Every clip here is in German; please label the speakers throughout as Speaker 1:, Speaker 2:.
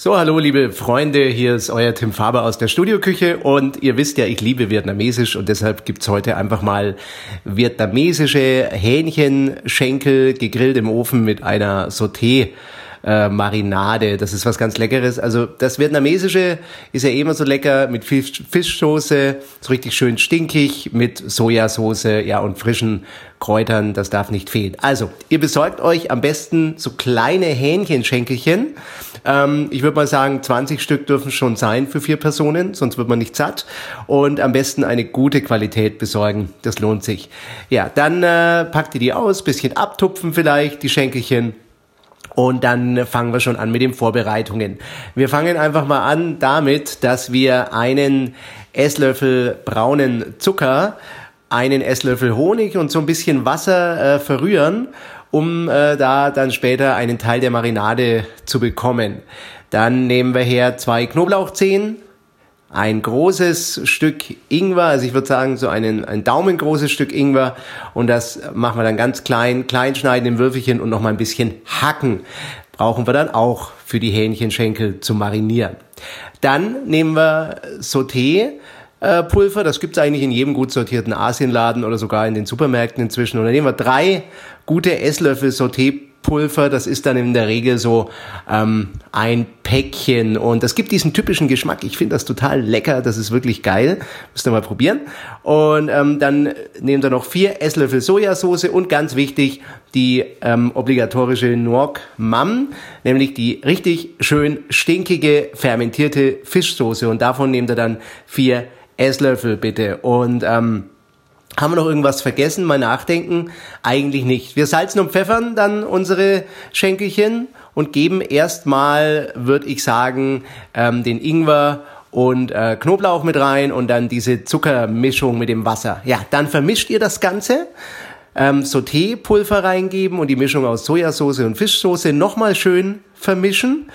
Speaker 1: So, hallo liebe Freunde, hier ist euer Tim Faber aus der Studioküche. Und ihr wisst ja, ich liebe Vietnamesisch und deshalb gibt's heute einfach mal vietnamesische Hähnchenschenkel gegrillt im Ofen mit einer Sauté äh, Marinade. Das ist was ganz Leckeres. Also das Vietnamesische ist ja immer so lecker mit Fisch, Fischsoße, so richtig schön stinkig, mit Sojasauce, ja, und frischen Kräutern. Das darf nicht fehlen. Also, ihr besorgt euch am besten so kleine Hähnchenschenkelchen. Ähm, ich würde mal sagen, 20 Stück dürfen schon sein für vier Personen, sonst wird man nicht satt. Und am besten eine gute Qualität besorgen. Das lohnt sich. Ja, dann äh, packt ihr die aus, bisschen abtupfen vielleicht, die Schenkelchen und dann fangen wir schon an mit den Vorbereitungen. Wir fangen einfach mal an damit, dass wir einen Esslöffel braunen Zucker, einen Esslöffel Honig und so ein bisschen Wasser äh, verrühren, um äh, da dann später einen Teil der Marinade zu bekommen. Dann nehmen wir her zwei Knoblauchzehen, ein großes Stück Ingwer, also ich würde sagen so einen, ein daumengroßes Stück Ingwer und das machen wir dann ganz klein, klein schneiden in Würfelchen und noch mal ein bisschen hacken. Brauchen wir dann auch für die Hähnchenschenkel zu marinieren. Dann nehmen wir Sauté, Pulver, das gibt's eigentlich in jedem gut sortierten Asienladen oder sogar in den Supermärkten inzwischen. Und dann nehmen wir drei gute Esslöffel Sauté Pulver, das ist dann in der Regel so ähm, ein Päckchen und das gibt diesen typischen Geschmack. Ich finde das total lecker, das ist wirklich geil. Müsst ihr mal probieren. Und ähm, dann nehmt ihr noch vier Esslöffel Sojasauce und ganz wichtig die ähm, obligatorische Nuoc Mam, nämlich die richtig schön stinkige fermentierte Fischsoße und davon nehmt ihr dann vier Esslöffel bitte und ähm, haben wir noch irgendwas vergessen? Mal nachdenken. Eigentlich nicht. Wir salzen und pfeffern dann unsere Schenkelchen und geben erstmal, würde ich sagen, ähm, den Ingwer und äh, Knoblauch mit rein und dann diese Zuckermischung mit dem Wasser. Ja, dann vermischt ihr das Ganze. Ähm, Sauté-Pulver reingeben und die Mischung aus Sojasauce und Fischsoße nochmal schön vermischen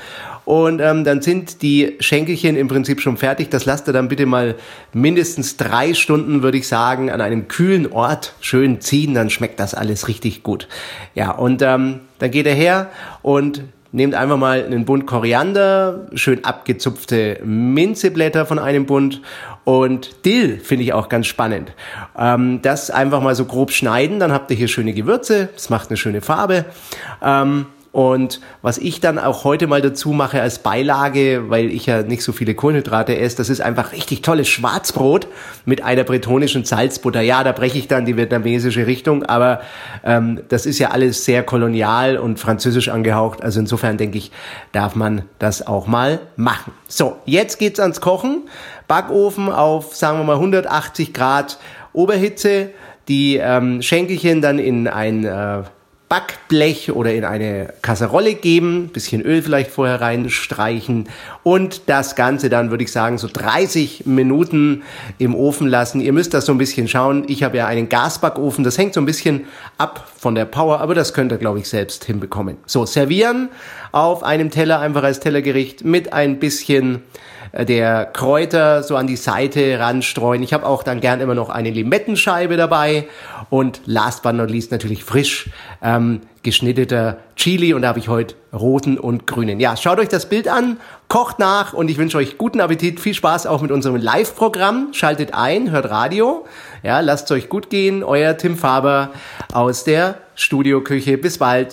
Speaker 1: und ähm, dann sind die Schenkelchen im Prinzip schon fertig. Das lasst ihr dann bitte mal mindestens drei Stunden, würde ich sagen, an einem kühlen Ort schön ziehen. Dann schmeckt das alles richtig gut. Ja, und ähm, dann geht er her und nehmt einfach mal einen Bund Koriander, schön abgezupfte Minzeblätter von einem Bund und Dill finde ich auch ganz spannend. Ähm, das einfach mal so grob schneiden, dann habt ihr hier schöne Gewürze, das macht eine schöne Farbe. Ähm, und was ich dann auch heute mal dazu mache als Beilage, weil ich ja nicht so viele Kohlenhydrate esse, das ist einfach richtig tolles Schwarzbrot mit einer bretonischen Salzbutter. Ja, da breche ich dann die vietnamesische Richtung, aber ähm, das ist ja alles sehr kolonial und französisch angehaucht. Also insofern denke ich, darf man das auch mal machen. So, jetzt geht's ans Kochen. Backofen auf, sagen wir mal, 180 Grad Oberhitze. Die ähm, Schenkelchen dann in ein äh, Backblech oder in eine Kasserolle geben, bisschen Öl vielleicht vorher reinstreichen und das Ganze dann, würde ich sagen, so 30 Minuten im Ofen lassen. Ihr müsst das so ein bisschen schauen. Ich habe ja einen Gasbackofen, das hängt so ein bisschen ab von der Power, aber das könnt ihr, glaube ich, selbst hinbekommen. So, servieren auf einem Teller, einfach als Tellergericht mit ein bisschen äh, der Kräuter so an die Seite ranstreuen. Ich habe auch dann gern immer noch eine Limettenscheibe dabei und last but not least natürlich frisch ähm, geschnitteter Chili und da habe ich heute roten und grünen. Ja, schaut euch das Bild an, kocht nach und ich wünsche euch guten Appetit, viel Spaß auch mit unserem Live-Programm. Schaltet ein, hört Radio. Ja, lasst es euch gut gehen. Euer Tim Faber aus der Studioküche. Bis bald.